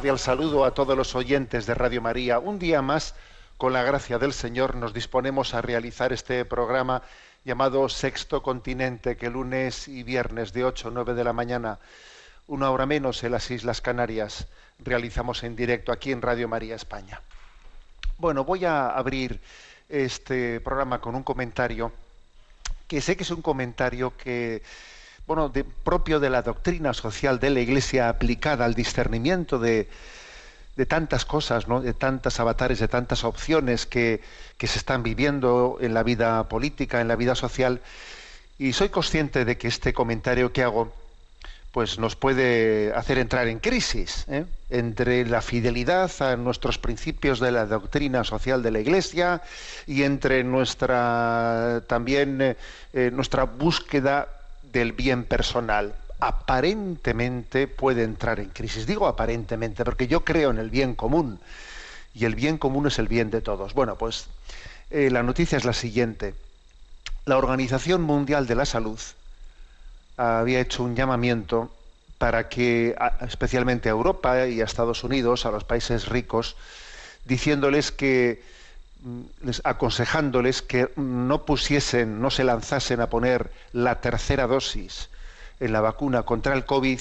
Cordial saludo a todos los oyentes de Radio María. Un día más, con la gracia del Señor, nos disponemos a realizar este programa llamado Sexto Continente, que lunes y viernes de 8 a 9 de la mañana, una hora menos en las Islas Canarias, realizamos en directo aquí en Radio María España. Bueno, voy a abrir este programa con un comentario que sé que es un comentario que bueno, de- propio de la doctrina social de la Iglesia aplicada al discernimiento de, tantas cosas, ¿no? de tantas avatares, de tantas opciones que, que se están viviendo en la vida política, en la vida social. Y soy consciente de que este comentario que hago pues nos puede hacer entrar en crisis ¿eh? entre la fidelidad a nuestros principios de la doctrina social de la Iglesia y entre nuestra también eh, eh, nuestra búsqueda del bien personal. Aparentemente puede entrar en crisis. Digo aparentemente porque yo creo en el bien común y el bien común es el bien de todos. Bueno, pues eh, la noticia es la siguiente. La Organización Mundial de la Salud había hecho un llamamiento para que, especialmente a Europa y a Estados Unidos, a los países ricos, diciéndoles que, les- aconsejándoles que no pusiesen, no se lanzasen a poner la tercera dosis en la vacuna contra el COVID,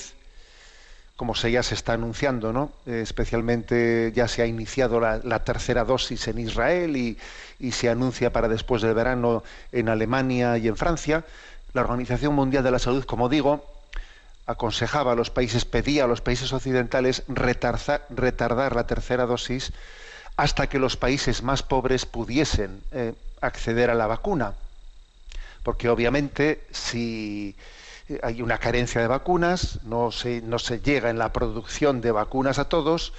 como se ya se está anunciando, ¿no? Eh, especialmente ya se ha iniciado la, tercera dosis en Israel y, se anuncia para después del verano en Alemania y en Francia. La Organización Mundial de la Salud, como digo, aconsejaba a los países, pedía a los países occidentales retardar la tercera dosis hasta que los países más pobres pudiesen eh, acceder a la vacuna. Porque obviamente si eh, hay una carencia de vacunas, no se, no se llega en la producción de vacunas a todos,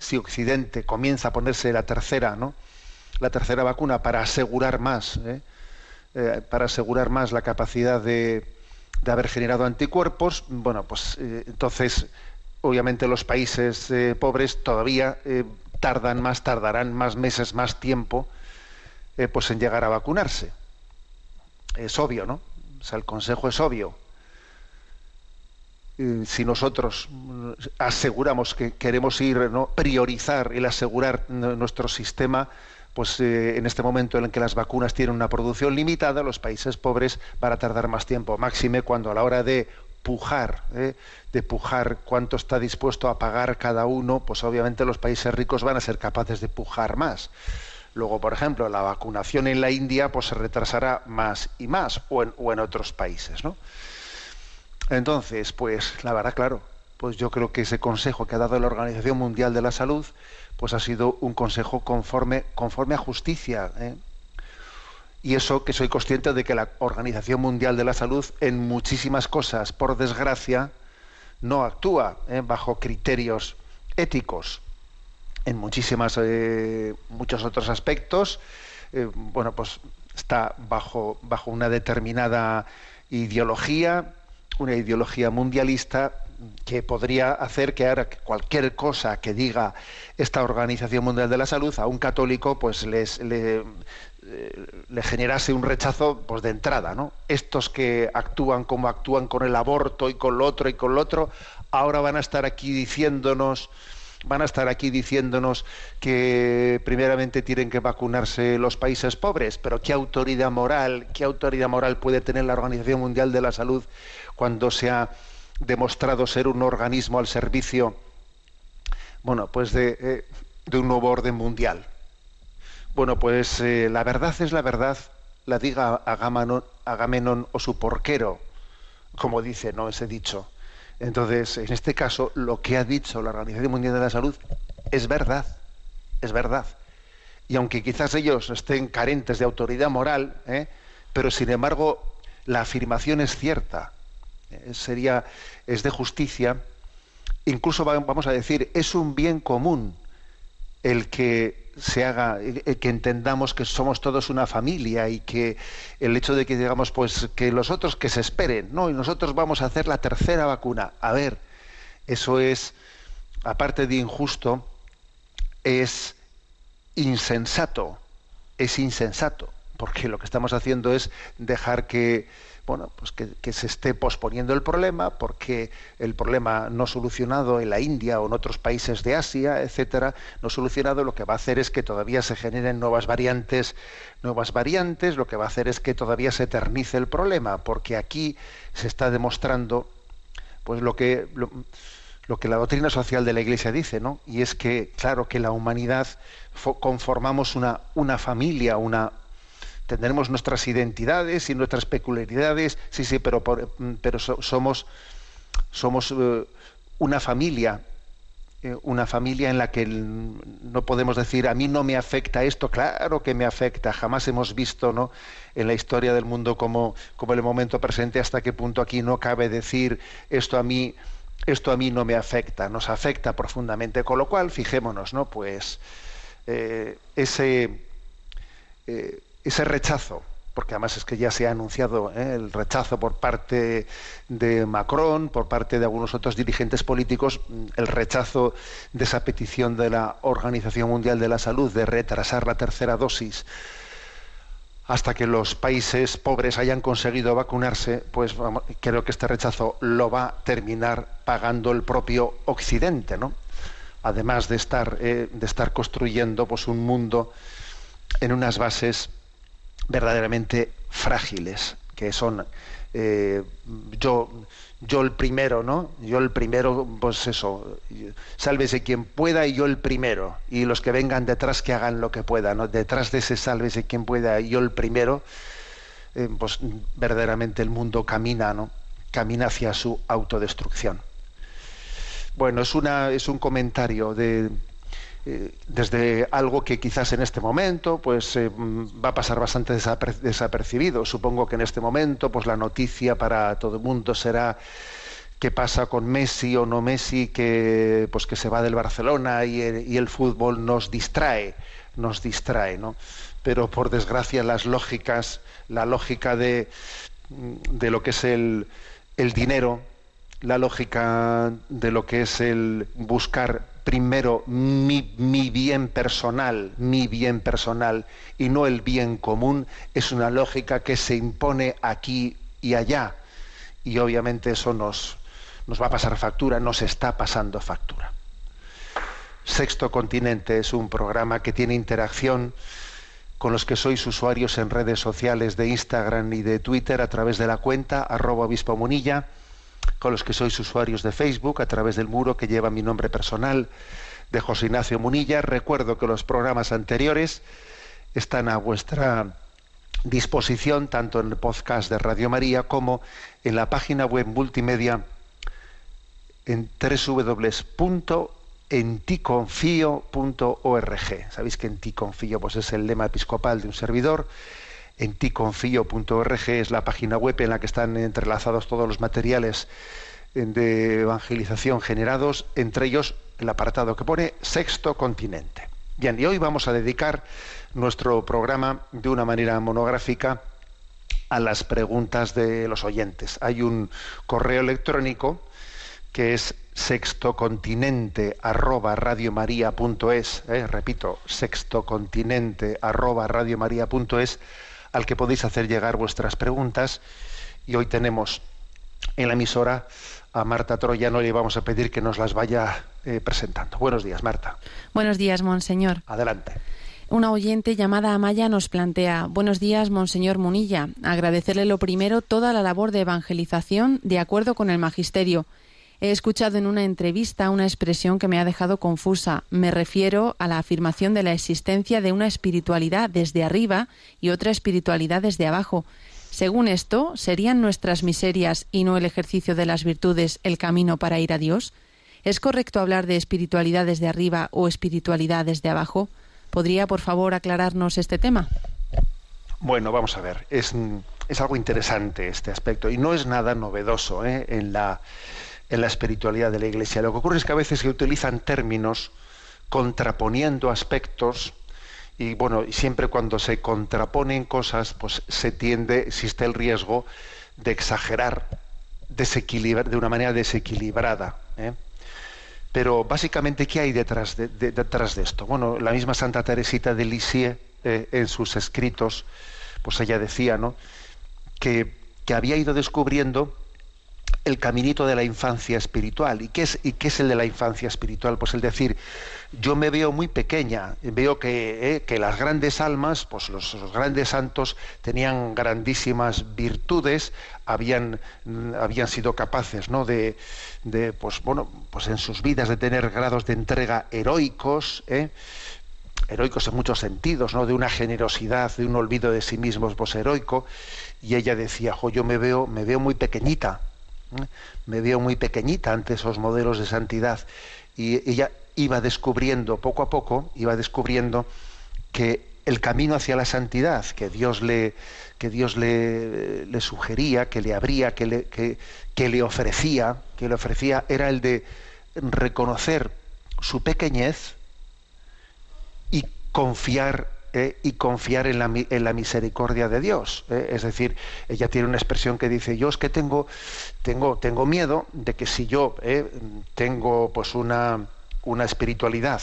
si Occidente comienza a ponerse la tercera, ¿no? la tercera vacuna para asegurar más, ¿eh? Para asegurar más la capacidad de, de haber generado anticuerpos, bueno, pues entonces obviamente los países pobres todavía tardan más, tardarán más meses, más tiempo, eh, pues en llegar a vacunarse. Es obvio, ¿no? O sea, el consejo es obvio. Si nosotros mm, aseguramos que queremos ir, ¿no? priorizar el asegurar nuestro sistema, pues eh, en este momento en el que las vacunas tienen una producción limitada, los países pobres van a tardar más tiempo, máxime cuando a la hora de pujar, ¿eh? de pujar cuánto está dispuesto a pagar cada uno, pues obviamente los países ricos van a ser capaces de pujar más. Luego, por ejemplo, la vacunación en la India pues se retrasará más y más, o en, otros países, ¿no? Entonces, pues la verdad, claro, pues yo creo que ese consejo que ha dado la Organización Mundial de la Salud, pues ha sido un consejo conforme, conforme a justicia. ¿eh? Y eso que soy consciente de que la Organización Mundial de la Salud en muchísimas cosas, por desgracia, no actúa ¿eh? bajo criterios éticos. En muchísimas, eh, muchos otros aspectos, eh, bueno, pues está bajo, bajo una determinada ideología, una ideología mundialista que podría hacer que ahora cualquier cosa que diga esta Organización Mundial de la Salud a un católico pues les, le, le generase un rechazo pues de entrada, ¿no? Estos que actúan como actúan con el aborto y con lo otro y con lo otro, ahora van a estar aquí diciéndonos van a estar aquí diciéndonos que primeramente tienen que vacunarse los países pobres, pero qué autoridad moral, qué autoridad moral puede tener la Organización Mundial de la Salud cuando se ha demostrado ser un organismo al servicio, bueno, pues de, eh, de un nuevo orden mundial. Bueno, pues eh, la verdad es la verdad, la diga Agamenón, o su porquero, como dice ¿no? ese dicho. Entonces, en este caso, lo que ha dicho la Organización Mundial de la Salud es verdad, es verdad. Y aunque quizás ellos estén carentes de autoridad moral, ¿eh? pero sin embargo la afirmación es cierta, eh, sería, es de justicia, incluso vamos a decir, es un bien común el que se haga, que entendamos que somos todos una familia y que el hecho de que digamos pues que los otros que se esperen, no, y nosotros vamos a hacer la tercera vacuna. A ver, eso es, aparte de injusto, es insensato, es insensato, porque lo que estamos haciendo es dejar que bueno, pues que, se esté posponiendo el problema porque el problema no solucionado en la India o en otros países de Asia, etcétera, no solucionado, lo que va a hacer es que todavía se generen nuevas variantes, nuevas variantes, lo que va a hacer es que todavía se eternice el problema, porque aquí se está demostrando pues lo que lo, que la doctrina social de la Iglesia dice, ¿no? Y es que, claro, que la humanidad conformamos una, una familia, una, tendremos nuestras identidades y nuestras peculiaridades, sí, sí, pero, pero somos, somos eh, una familia, eh, una familia en la que no podemos decir a mí no me afecta esto, claro que me afecta, jamás hemos visto ¿no? en la historia del mundo como, como el momento presente hasta qué punto aquí no cabe decir esto a mí esto a mí no me afecta, nos afecta profundamente, con lo cual fijémonos, ¿no? Pues eh, ese ese rechazo, porque además es que ya se ha anunciado ¿eh? el rechazo por parte de Macron, por parte de algunos otros dirigentes políticos, mm, el rechazo de esa petición de la Organización Mundial de la Salud de retrasar la tercera dosis hasta que los países pobres hayan conseguido vacunarse, pues creo que este rechazo lo va a terminar pagando el propio Occidente, ¿no? Además de estar, eh, de estar construyendo pues, un mundo en unas bases verdaderamente frágiles, que son eh, yo, yo el primero, ¿no? Yo el primero, pues eso, sálvese quien pueda y yo el primero. Y los que vengan detrás que hagan lo que puedan, ¿no? Detrás de ese sálvese quien pueda y yo el primero, eh, pues verdaderamente el mundo camina, ¿no? Camina hacia su autodestrucción. Bueno, es, una, es un comentario de, eh, desde algo que quizás en este momento pues eh, va a pasar bastante desapercibido. Supongo que en este momento pues la noticia para todo el mundo será qué pasa con Messi o no Messi que pues que se va del Barcelona y el, fútbol nos distrae, nos distrae, ¿no? Pero por desgracia las lógicas, la lógica de, de lo que es el, el dinero, la lógica de lo que es el buscar primero mi, bien personal, mi bien personal y no el bien común, es una lógica que se impone aquí y allá. Y obviamente eso nos, nos va a pasar factura, nos está pasando factura. Sexto Continente es un programa que tiene interacción con los que sois usuarios en redes sociales de Instagram y de Twitter a través de la cuenta arroba obispo munilla con los que sois usuarios de Facebook a través del muro que lleva mi nombre personal de José Ignacio Munilla. Recuerdo que los programas anteriores están a vuestra disposición tanto en el podcast de Radio María como en la página web multimedia en www.enticonfio.org. Sabéis que en ti pues es el lema episcopal de un servidor en ticonfío.org es la página web en la que están entrelazados todos los materiales de evangelización generados, entre ellos el apartado que pone Sexto Continente. Bien, y hoy vamos a dedicar nuestro programa de una manera monográfica a las preguntas de los oyentes. Hay un correo electrónico que es sextocontinente eh, repito, sextocontinente arroba al que podéis hacer llegar vuestras preguntas. Y hoy tenemos en la emisora a Marta Troyano y le vamos a pedir que nos las vaya eh, presentando. Buenos días, Marta. Buenos días, Monseñor. Adelante. Una oyente llamada Amaya nos plantea, buenos días, Monseñor Munilla, agradecerle lo primero toda la labor de evangelización de acuerdo con el Magisterio. He escuchado en una entrevista una expresión que me ha dejado confusa. Me refiero a la afirmación de la existencia de una espiritualidad desde arriba y otra espiritualidad desde abajo. Según esto, ¿serían nuestras miserias y no el ejercicio de las virtudes el camino para ir a Dios? ¿Es correcto hablar de espiritualidad desde arriba o espiritualidad desde abajo? ¿Podría, por favor, aclararnos este tema? Bueno, vamos a ver. Es, es algo interesante este aspecto y no es nada novedoso ¿eh? en, la, en la espiritualidad de la Iglesia. Lo que ocurre es que a veces se utilizan términos contraponiendo aspectos y bueno, siempre cuando se contraponen cosas, pues se tiende, existe el riesgo de exagerar, desequilibrar, de una manera desequilibrada. ¿eh? Pero básicamente, ¿qué hay detrás de, de- detrás de esto? Bueno, la misma Santa Teresita de Lisieux, eh, en sus escritos, pues ella decía, ¿no? Que, que había ido descubriendo el caminito de la infancia espiritual. ¿Y qué, es, ¿Y qué es el de la infancia espiritual? Pues el decir, yo me veo muy pequeña, veo que, eh, que las grandes almas, pues los, grandes santos tenían grandísimas virtudes, habían, mm, habían sido capaces ¿no? de, de, pues, bueno, pues en sus vidas de tener grados de entrega heroicos, ¿eh? heroicos en muchos sentidos, ¿no? de una generosidad, de un olvido de sí mismos pues, heroico, y ella decía, jo, yo me veo, me veo muy pequeñita. Me veo muy pequeñita ante esos modelos de santidad. Y ella iba descubriendo, poco a poco, iba descubriendo que el camino hacia la santidad que Dios le, que Dios le, le sugería, que le abría, que le, que, que le ofrecía, que le ofrecía, era el de reconocer su pequeñez y confiar eh, y confiar en la, en la misericordia de Dios. eh. Es decir, ella tiene una expresión que dice, yo es que tengo, tengo, tengo miedo de que si yo eh, tengo pues una, una espiritualidad,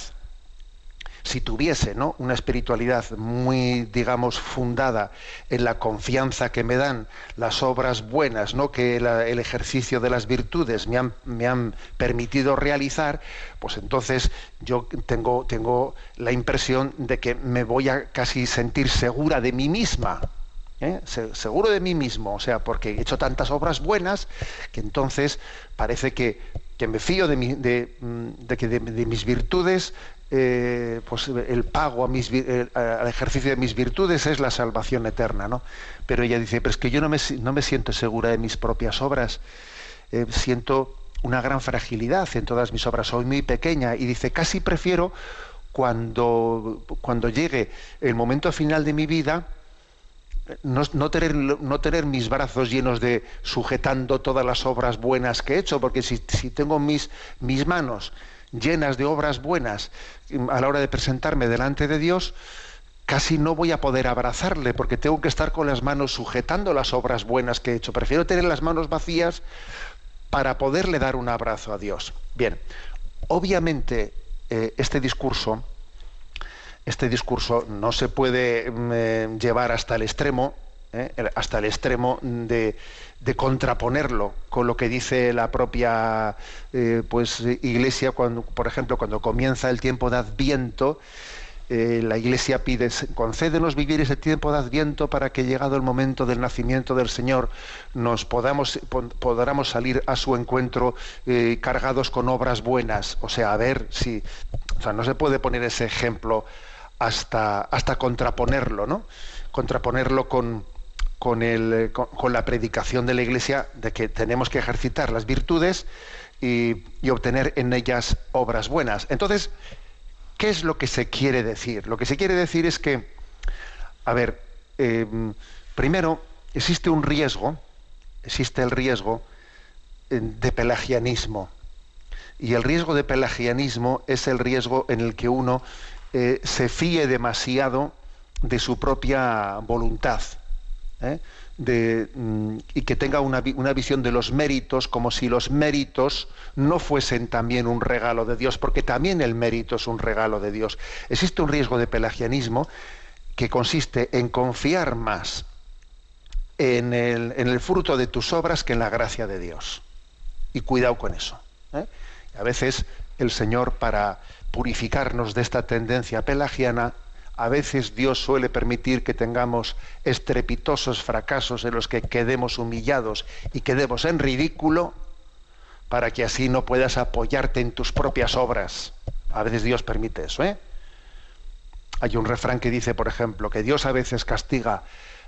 si tuviese ¿no? una espiritualidad muy, digamos, fundada en la confianza que me dan las obras buenas, ¿no? que el ejercicio de las virtudes me han, me han permitido realizar, pues entonces yo tengo, tengo la impresión de que me voy a casi sentir segura de mí misma. ¿eh? Se- Seguro de mí mismo, o sea, porque he hecho tantas obras buenas que entonces parece que, que me fío de, mi- de, mm, de, de mis virtudes, eh, pues el pago eh, al ejercicio de mis virtudes es la salvación eterna, ¿no? Pero ella dice, pero es que yo no me, siento segura de mis propias obras, eh, siento una gran fragilidad en todas mis obras, soy muy pequeña y dice, casi prefiero cuando, llegue el momento final de mi vida, no, tener, mis brazos llenos de sujetando todas las obras buenas que he hecho, porque si, tengo mis manos llenas de obras buenas mm, a la hora de presentarme delante de Dios, casi no voy a poder abrazarle, porque tengo que estar con las manos sujetando las obras buenas que he hecho. Prefiero tener las manos vacías para poderle dar un abrazo a Dios. Bien, obviamente eh, este discurso este discurso no se puede mm, eh, llevar hasta el extremo, ¿eh? hasta el extremo de, contraponerlo con lo que dice la propia eh, pues, Iglesia, cuando, por ejemplo, cuando comienza el tiempo de Adviento, eh, la Iglesia pide, concédenos vivir ese tiempo de Adviento para que llegado el momento del nacimiento del Señor nos podamos, po- podamos salir a su encuentro cargados con obras buenas. O sea, a ver si, o sea, no se puede poner ese ejemplo hasta, hasta contraponerlo, ¿no? Contraponerlo con, con, el, eh, con, la predicación de la Iglesia de que tenemos que ejercitar las virtudes y, y obtener en ellas obras buenas. Entonces, ¿qué es lo que se quiere decir? Lo que se quiere decir es que, a ver, eh, primero, existe un riesgo, existe el riesgo eh, de pelagianismo. Y el riesgo de pelagianismo es el riesgo en el que uno se fíe demasiado de su propia voluntad. ¿Eh? Mm, y que tenga una, una visión de los méritos como si los méritos no fuesen también un regalo de Dios, porque también el mérito es un regalo de Dios. Existe un riesgo de pelagianismo que consiste en confiar más en el, en el fruto de tus obras que en la gracia de Dios. Y cuidado con eso. ¿eh? A veces el Señor, para purificarnos de esta tendencia pelagiana, a veces Dios suele permitir que tengamos estrepitosos fracasos en los que quedemos humillados y quedemos en ridículo para que así no puedas apoyarte en tus propias obras. A veces Dios permite eso, ¿eh? Hay un refrán que dice, por ejemplo, que Dios a veces castiga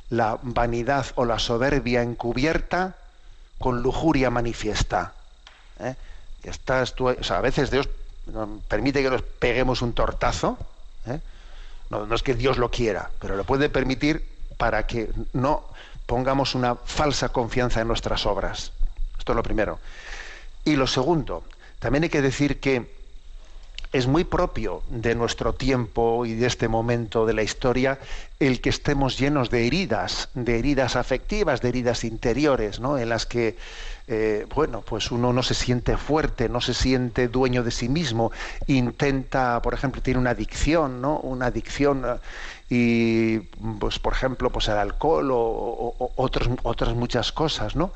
la vanidad o la soberbia encubierta con lujuria manifiesta. ¿eh? Estás tú, o sea, a veces Dios permite que nos peguemos un tortazo. No es que Dios lo quiera, pero lo puede permitir para que no pongamos una falsa confianza en nuestras obras. Esto es lo primero. Y lo segundo, también hay que decir que es muy propio de nuestro tiempo y de este momento de la historia el que estemos llenos de heridas, de heridas afectivas, de heridas interiores, ¿no? En las que, eh, bueno, pues uno no se siente fuerte, no se siente dueño de sí mismo, intenta, por ejemplo, tiene una adicción, ¿no? Una adicción eh, y, pues, por ejemplo, pues al alcohol o, o otras muchas cosas, ¿no?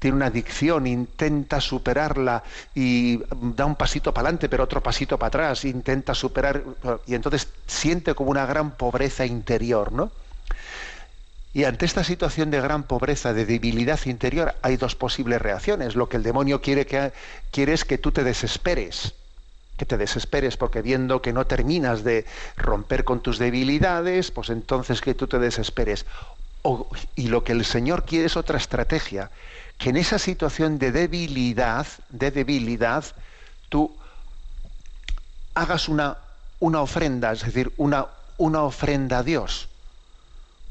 Tiene una adicción, intenta superarla y da un pasito para adelante, pero otro pasito para atrás, intenta superar, y entonces siente como una gran pobreza interior, ¿no? Y ante esta situación de gran pobreza, de debilidad interior, hay dos posibles reacciones. Lo que el demonio quiere, que, quiere es que tú te desesperes, que te desesperes, porque viendo que no terminas de romper con tus debilidades, pues entonces que tú te desesperes. Y lo que el Señor quiere es otra estrategia, que en esa situación de debilidad, de debilidad, tú hagas una, una ofrenda, es decir, una, una ofrenda a Dios.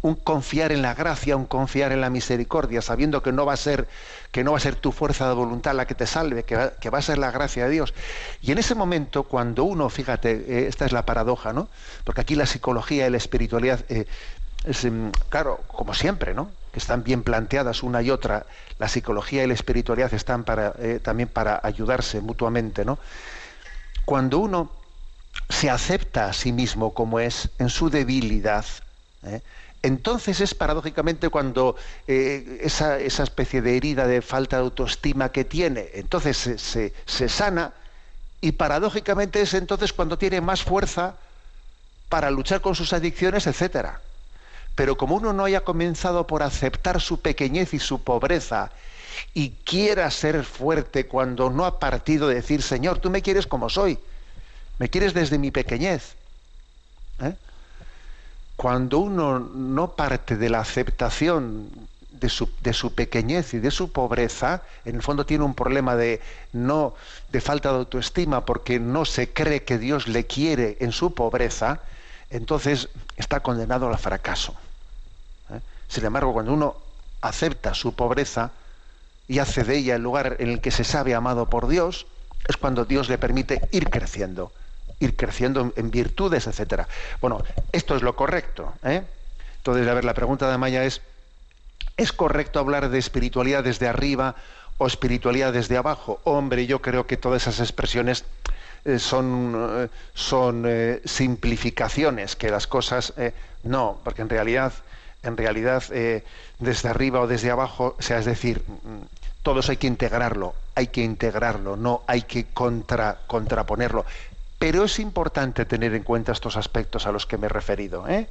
Un confiar en la gracia, un confiar en la misericordia, sabiendo que no va a ser, que no va a ser tu fuerza de voluntad la que te salve, que va, a ser la gracia de Dios. Y en ese momento, cuando uno, fíjate, eh, esta es la paradoja, ¿no? Porque aquí la psicología y la espiritualidad eh, em, claro, como siempre, ¿no? que están bien planteadas una y otra, la psicología y la espiritualidad están eh, también para ayudarse mutuamente, ¿no? Cuando uno se acepta a sí mismo como es, en su debilidad, ¿eh? entonces es paradójicamente cuando eh, esa, especie de herida de falta de autoestima que tiene, entonces se, se sana y paradójicamente es entonces cuando tiene más fuerza para luchar con sus adicciones, etcétera. Pero como uno no haya comenzado por aceptar su pequeñez y su pobreza y quiera ser fuerte cuando no ha partido de decir, Señor, tú me quieres como soy, me quieres desde mi pequeñez. ¿eh? Cuando uno no parte de la aceptación de su, de su, pequeñez y de su pobreza, en el fondo tiene un problema de no de falta de autoestima porque no se cree que Dios le quiere en su pobreza, entonces está condenado al fracaso. Sin embargo, cuando uno acepta su pobreza y hace de ella el lugar en el que se sabe amado por Dios, es cuando Dios le permite ir creciendo, ir creciendo en, virtudes, etcétera. Bueno, esto es lo correcto. ¿eh? Entonces, a ver, la pregunta de Maya es: ¿es correcto hablar de espiritualidad desde arriba o espiritualidad desde abajo? Hombre, yo creo que todas esas expresiones eh, son, eh, son eh, simplificaciones, que las cosas no, porque en realidad en realidad eh, desde arriba o desde abajo, o sea, es decir, mm, todos hay que integrarlo, hay que integrarlo, no hay que contra, contraponerlo. Pero es importante tener en cuenta estos aspectos a los que me he referido. ¿eh?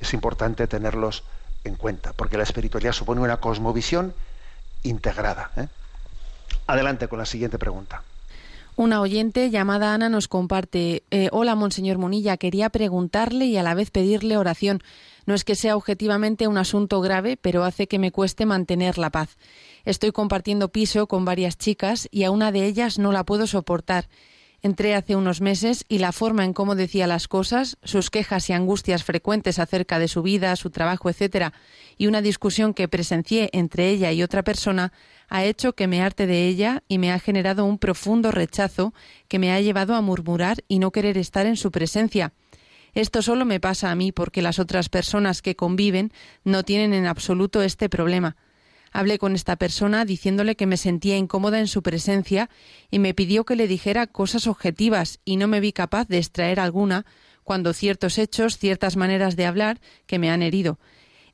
Es importante tenerlos en cuenta, porque la espiritualidad supone una cosmovisión integrada. ¿eh? Adelante con la siguiente pregunta. Una oyente llamada Ana nos comparte, eh, hola Monseñor Monilla, quería preguntarle y a la vez pedirle oración. No es que sea objetivamente un asunto grave, pero hace que me cueste mantener la paz. Estoy compartiendo piso con varias chicas y a una de ellas no la puedo soportar. Entré hace unos meses y la forma en cómo decía las cosas, sus quejas y angustias frecuentes acerca de su vida, su trabajo, etcétera, y una discusión que presencié entre ella y otra persona, ha hecho que me harte de ella y me ha generado un profundo rechazo que me ha llevado a murmurar y no querer estar en su presencia. Esto solo me pasa a mí porque las otras personas que conviven no tienen en absoluto este problema. Hablé con esta persona diciéndole que me sentía incómoda en su presencia y me pidió que le dijera cosas objetivas y no me vi capaz de extraer alguna cuando ciertos hechos, ciertas maneras de hablar que me han herido.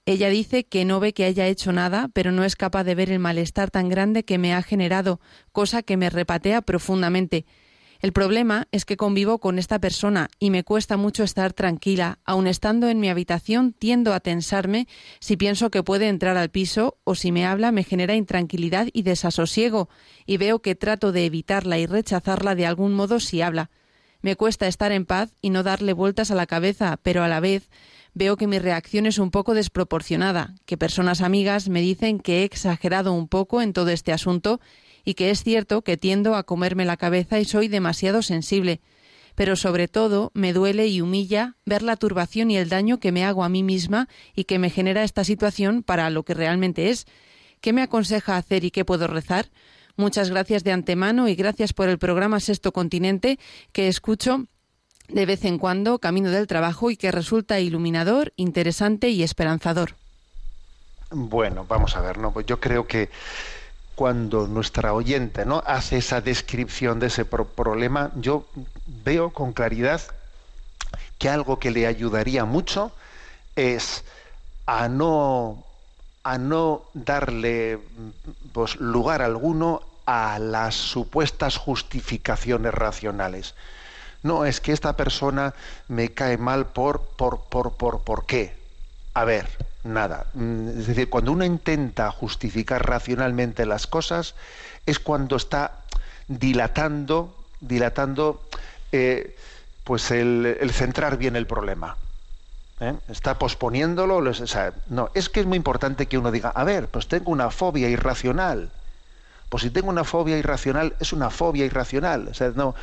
Ella dice que no ve que haya hecho nada, pero no es capaz de ver el malestar tan grande que me ha generado, cosa que me repatea profundamente. El problema es que convivo con esta persona y me cuesta mucho estar tranquila. Aun estando en mi habitación, tiendo a tensarme si pienso que puede entrar al piso o si me habla me genera intranquilidad y desasosiego y veo que trato de evitarla y rechazarla de algún modo si habla. Me cuesta estar en paz y no darle vueltas a la cabeza, pero a la vez veo que mi reacción es un poco desproporcionada, que personas amigas me dicen que he exagerado un poco en todo este asunto y que es cierto que tiendo a comerme la cabeza y soy demasiado sensible, pero sobre todo me duele y humilla ver la turbación y el daño que me hago a mí misma y que me genera esta situación para lo que realmente es. ¿Qué me aconseja hacer y qué puedo rezar? Muchas gracias de antemano y gracias por el programa Sexto Continente que escucho de vez en cuando camino del trabajo y que resulta iluminador, interesante y esperanzador. Bueno, vamos a ver, ¿no? Pues yo creo que cuando nuestra oyente ¿no? hace esa descripción de ese problema, yo veo con claridad que algo que le ayudaría mucho es a no, a no darle pues, lugar alguno a las supuestas justificaciones racionales. No, es que esta persona me cae mal por, por, por, por, ¿por qué? A ver, nada. Mm, es decir, cuando uno intenta justificar racionalmente las cosas, es cuando está dilatando, dilatando, eh, pues el, centrar bien el problema. ¿eh? Está posponiéndolo. no, es que es muy importante que uno diga, a ver, pues tengo una fobia irracional. Pues si tengo una fobia irracional, es una fobia irracional. O sea, no,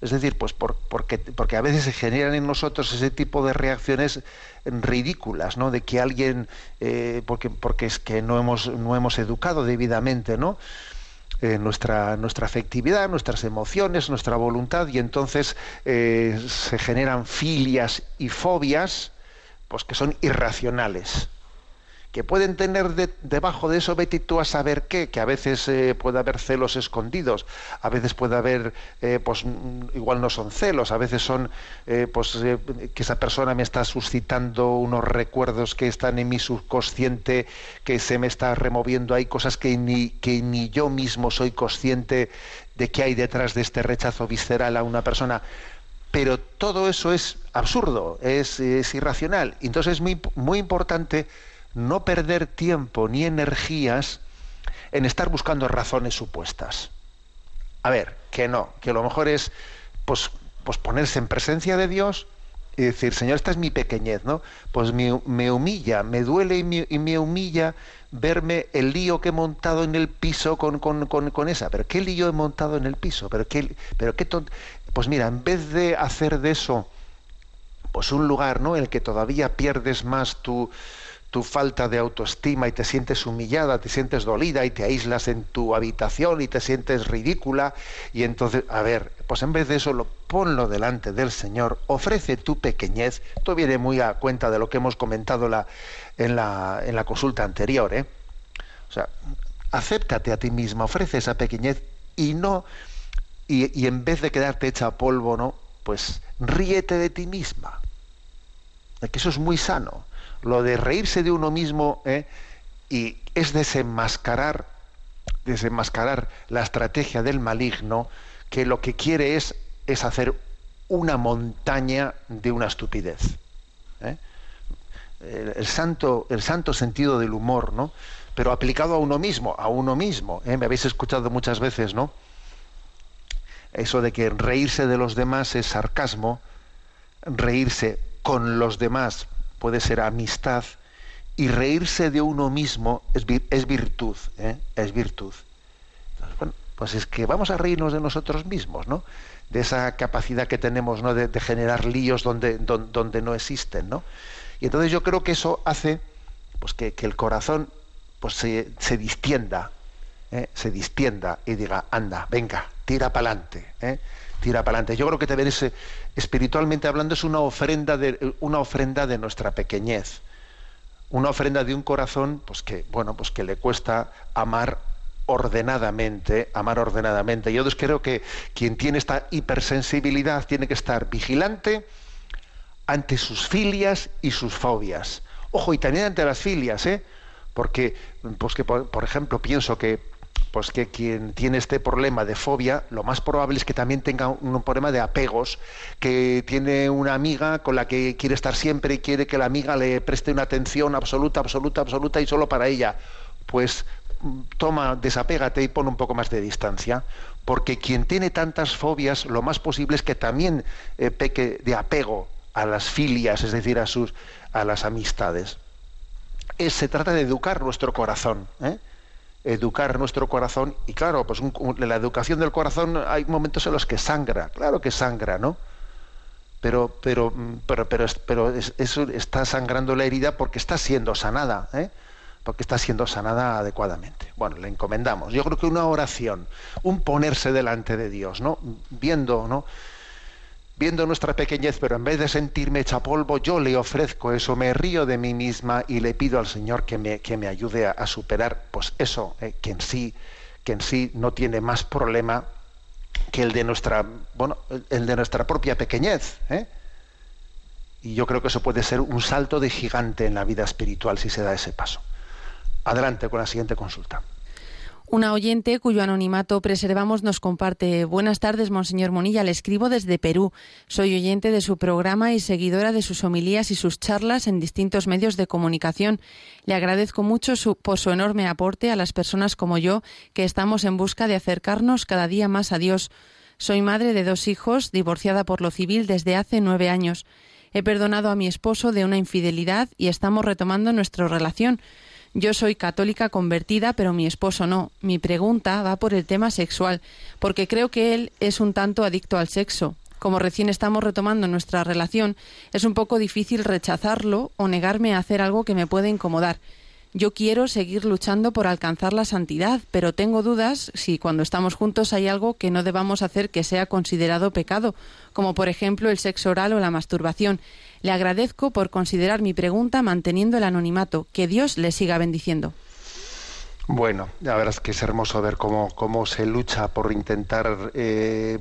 es decir, pues porque, porque a veces se generan en nosotros ese tipo de reacciones ridículas, ¿no? De que alguien, eh, porque, porque es que no hemos, no hemos educado debidamente, ¿no? Eh, nuestra, nuestra afectividad, nuestras emociones, nuestra voluntad, y entonces eh, se generan filias y fobias, pues que son irracionales que pueden tener debajo de eso, vete tú a saber qué, que a veces eh, puede haber celos escondidos, a veces puede haber, eh, pues mm, igual no son celos, a veces son, eh, pues que esa persona me está suscitando unos recuerdos que están en mi subconsciente, que se me está removiendo, hay cosas que ni, que ni yo mismo soy consciente de que hay detrás de este rechazo visceral a una persona pero todo eso es absurdo, es, es irracional. Entonces es muy, muy importante no perder tiempo ni energías en estar buscando razones supuestas. A ver, que no, que lo mejor es pues, pues ponerse en presencia de Dios y decir, Señor, esta es mi pequeñez, ¿no? Pues me, humilla, me duele y me, humilla verme el lío que he montado en el piso con, con, esa. Pero ¿qué lío he montado en el piso? Pero qué, pero qué Pues mira, en vez de hacer de eso pues un lugar, ¿no? En el que todavía pierdes más tu, tu falta de autoestima y te sientes humillada, te sientes dolida y te aíslas en tu habitación y te sientes ridícula y entonces, a ver, pues en vez de eso, lo, ponlo delante del Señor, ofrece tu pequeñez, esto viene muy a cuenta de lo que hemos comentado la, en, la, en la consulta anterior, ¿eh? O sea, acéptate a ti misma, ofrece esa pequeñez y no, y, y en vez de quedarte hecha polvo, ¿no? Pues ríete de ti misma. Que eso es muy sano lo de reírse de uno mismo ¿eh? y es desenmascarar, desenmascarar la estrategia del maligno que lo que quiere es, es hacer una montaña de una estupidez. ¿eh? El, santo, el santo sentido del humor, ¿no? Pero aplicado a uno mismo, a uno mismo. ¿eh? Me habéis escuchado muchas veces, ¿no? Eso de que reírse de los demás es sarcasmo, reírse con los demás puede ser amistad, y reírse de uno mismo es, es virtud, ¿eh? es virtud. bueno, pues es que vamos a reírnos de nosotros mismos, ¿no? De esa capacidad que tenemos, ¿no? De, generar líos donde, donde, no existen, ¿no? Y entonces yo creo que eso hace, pues que, el corazón, pues se, se distienda, ¿eh? se distienda y diga, anda, venga, tira para adelante, ¿eh? Tira para adelante. Yo creo que también es, espiritualmente hablando, es una ofrenda de, una ofrenda de nuestra pequeñez. Una ofrenda de un corazón, pues que, bueno, pues que le cuesta amar ordenadamente, amar ordenadamente. Yo creo que quien tiene esta hipersensibilidad tiene que estar vigilante ante sus filias y sus fobias. Ojo, y también ante las filias, ¿eh? Porque, pues que por, ejemplo, pienso que pues que quien tiene este problema de fobia, lo más probable es que también tenga un problema de apegos, que tiene una amiga con la que quiere estar siempre y quiere que la amiga le preste una atención absoluta, absoluta, absoluta y solo para ella. Pues mm, toma, desapégate y pon un poco más de distancia, porque quien tiene tantas fobias, lo más posible es que también eh, peque de apego a las filias, es decir, a sus a las amistades. Es, se trata de educar nuestro corazón. ¿eh? Educar nuestro corazón y claro, pues la educación del corazón hay momentos en los que sangra, claro que sangra, ¿no? Pero, pero, pero, pero, pero eso está sangrando la herida porque está siendo sanada, ¿eh? porque está siendo sanada adecuadamente. Bueno, le encomendamos. Yo creo que una oración, un ponerse delante de Dios, ¿no? Viendo, ¿no? Viendo nuestra pequeñez, pero en vez de sentirme hecha polvo, yo le ofrezco eso, me río de mí misma y le pido al Señor que me, que me ayude a, superar, pues eso, eh, que en sí, que en sí no tiene más problema que el de nuestra, bueno, el de nuestra propia pequeñez. ¿eh? Y yo creo que eso puede ser un salto de gigante en la vida espiritual si se da ese paso. Adelante con la siguiente consulta. Una oyente cuyo anonimato preservamos nos comparte. Buenas tardes, Monseñor Monilla. Le escribo desde Perú. Soy oyente de su programa y seguidora de sus homilías y sus charlas en distintos medios de comunicación. Le agradezco mucho por su enorme aporte a las personas como yo que estamos en busca de acercarnos cada día más a Dios. Soy madre de dos hijos, divorciada por lo civil desde hace nueve años. He perdonado a mi esposo de una infidelidad y estamos retomando nuestra relación. Yo soy católica convertida, pero mi esposo no. Mi pregunta va por el tema sexual, porque creo que él es un tanto adicto al sexo. Como recién estamos retomando nuestra relación, es un poco difícil rechazarlo o negarme a hacer algo que me puede incomodar. Yo quiero seguir luchando por alcanzar la santidad, pero tengo dudas si cuando estamos juntos hay algo que no debamos hacer que sea considerado pecado, como por ejemplo el sexo oral o la masturbación. Le agradezco por considerar mi pregunta manteniendo el anonimato. Que Dios le siga bendiciendo. Bueno, la verdad es que es hermoso ver cómo, cómo se lucha por intentar eh,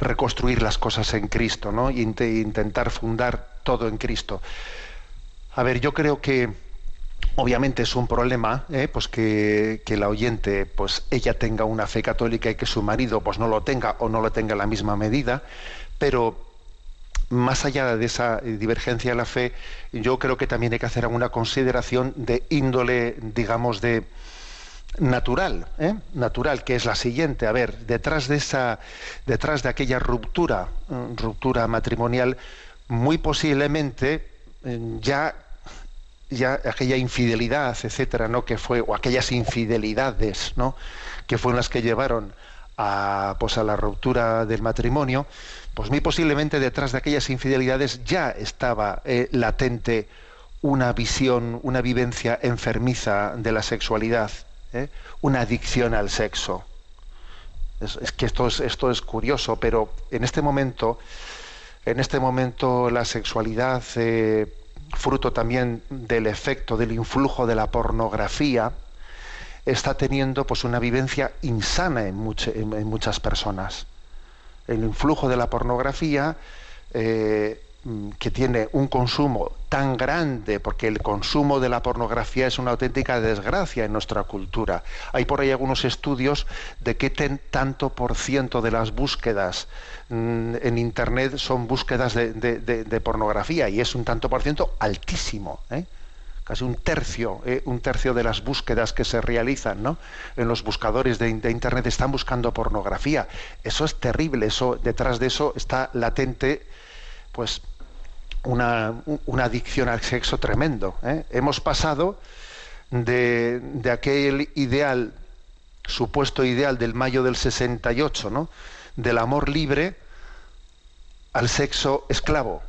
reconstruir las cosas en Cristo, ¿no? Intentar fundar todo en Cristo. A ver, yo creo que obviamente es un problema, ¿eh? pues que, la oyente, pues ella tenga una fe católica y que su marido, pues no lo tenga o no lo tenga en la misma medida, pero más allá de esa divergencia de la fe, yo creo que también hay que hacer alguna consideración de índole, digamos, de natural, ¿eh? natural, que es la siguiente. A ver, detrás de esa, detrás de aquella ruptura, mm, ruptura matrimonial, muy posiblemente mm, ya ya aquella infidelidad, etcétera, ¿no? que fue, o aquellas infidelidades, ¿no? que fueron las que llevaron a, pues, a la ruptura del matrimonio, pues muy posiblemente detrás de aquellas infidelidades ya estaba eh, latente una visión, una vivencia enfermiza de la sexualidad, ¿eh? una adicción al sexo. Es, que esto es, esto es curioso, pero en este momento, en este momento la sexualidad, eh, fruto también del efecto, del influjo de la pornografía, está teniendo pues una vivencia insana en muchas personas. El influjo de la pornografía, eh, que tiene un consumo tan grande, porque el consumo de la pornografía es una auténtica desgracia en nuestra cultura. Hay por ahí algunos estudios de qué tanto por ciento de las búsquedas mm, en Internet son búsquedas de, pornografía, y es un tanto por ciento altísimo. ¿eh? casi un tercio, eh, un tercio de las búsquedas que se realizan ¿no? en los buscadores de, internet están buscando pornografía. Eso es terrible, eso, detrás de eso está latente, pues, una, adicción al sexo tremendo. ¿eh? Hemos pasado de, de, aquel ideal, supuesto ideal del mayo del 68, ¿no? del amor libre al sexo esclavo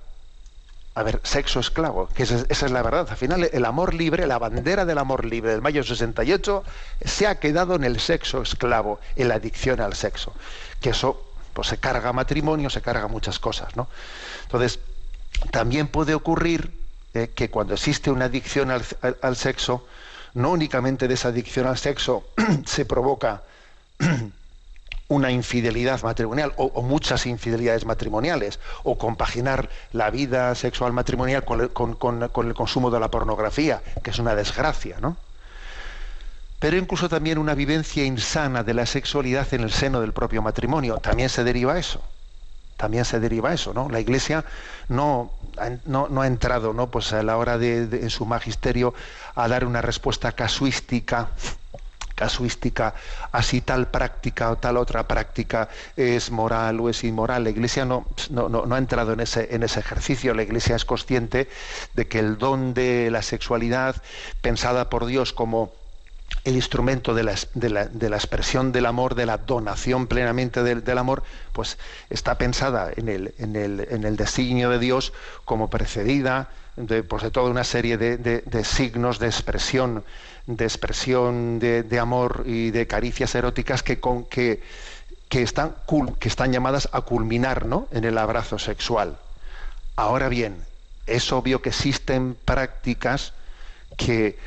a ver, sexo esclavo, que esa, es la verdad. Al final, el amor libre, la bandera del amor libre del mayo 68, se ha quedado en el sexo esclavo, en la adicción al sexo. Que eso pues, se carga matrimonio, se carga muchas cosas. ¿no? Entonces, también puede ocurrir eh, que cuando existe una adicción al sexo, no únicamente de esa adicción al sexo se provoca una infidelidad matrimonial o, muchas infidelidades matrimoniales o compaginar la vida sexual matrimonial con el, consumo de la pornografía, que es una desgracia, ¿no? pero incluso también una vivencia insana de la sexualidad en el seno del propio matrimonio. También se deriva eso. También se deriva eso, ¿no? La Iglesia no, no, no ha entrado, ¿no? Pues a la hora de, en su magisterio a dar una respuesta casuística casuística, así tal práctica o tal otra práctica es moral o es inmoral. La Iglesia no, no, no- no ha entrado en ese, en ese ejercicio. La Iglesia es consciente de que el don de la sexualidad, pensada por Dios como el instrumento de la, de la- de la expresión del amor, de la donación plenamente del, del amor, pues está pensada en el, en el, en el designio de Dios como precedida de, pues, de toda una serie de, de- signos de expresión, de expresión de, amor y de caricias eróticas que, con, que, que, están, que están llamadas a culminar ¿no? en el abrazo sexual. Ahora bien, es obvio que existen prácticas que,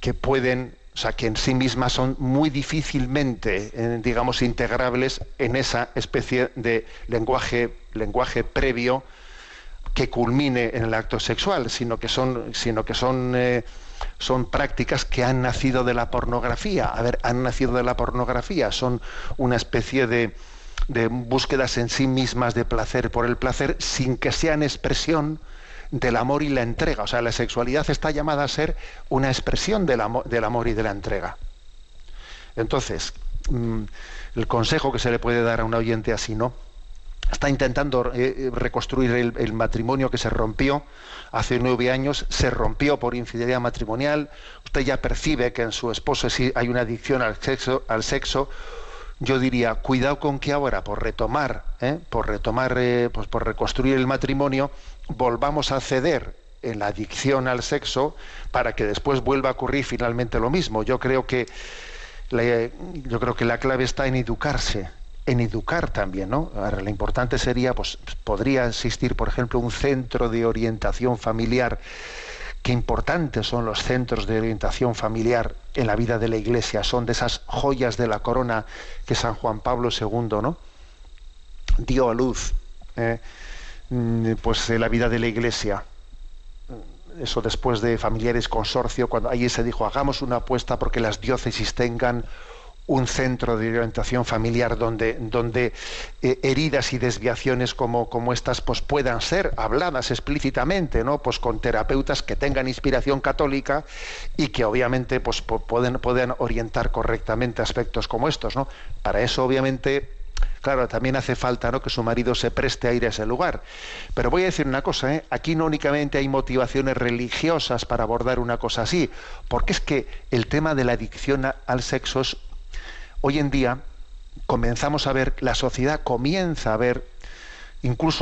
que pueden, o sea, que en sí mismas son muy difícilmente, eh, digamos, integrables en esa especie de lenguaje, lenguaje previo que culmine en el acto sexual, sino que son, sino que son, eh, son prácticas que han nacido de la pornografía. A ver, han nacido de la pornografía, son una especie de, de búsquedas en sí mismas de placer por el placer sin que sean expresión del amor y la entrega. O sea, la sexualidad está llamada a ser una expresión del amor, y de la entrega. Entonces, mm, el consejo que se le puede dar a un oyente así, ¿no? Está intentando eh, reconstruir el, matrimonio que se rompió hace nueve años, se rompió por infidelidad matrimonial, usted ya percibe que en su esposo hay una adicción al sexo, al sexo yo diría, cuidado con que ahora, por retomar, ¿eh? por retomar, eh, pues por reconstruir el matrimonio, volvamos a ceder en la adicción al sexo para que después vuelva a ocurrir finalmente lo mismo. Yo creo que la, yo creo que la clave está en educarse, en educar también, ¿no? Ahora, lo importante sería, pues, podría existir, por ejemplo, un centro de orientación familiar. Qué importantes son los centros de orientación familiar en la vida de la Iglesia. Son de esas joyas de la corona que San Juan Pablo II, ¿no? Dio a luz, eh, pues, en la vida de la Iglesia eso después de familiares consorcio, cuando allí se dijo hagamos una apuesta porque las diócesis tengan un centro de orientación familiar donde, donde eh, heridas y desviaciones como, como estas pues puedan ser habladas explícitamente, ¿no? Pues con terapeutas que tengan inspiración católica y que obviamente pues pueden, puedan orientar correctamente aspectos como estos, ¿no? Para eso obviamente Claro, también hace falta ¿no? que su marido se preste a ir a ese lugar. Pero voy a decir una cosa, ¿eh? aquí no únicamente hay motivaciones religiosas para abordar una cosa así, porque es que el tema de la adicción al sexo hoy en día comenzamos a ver, la sociedad comienza a ver incluso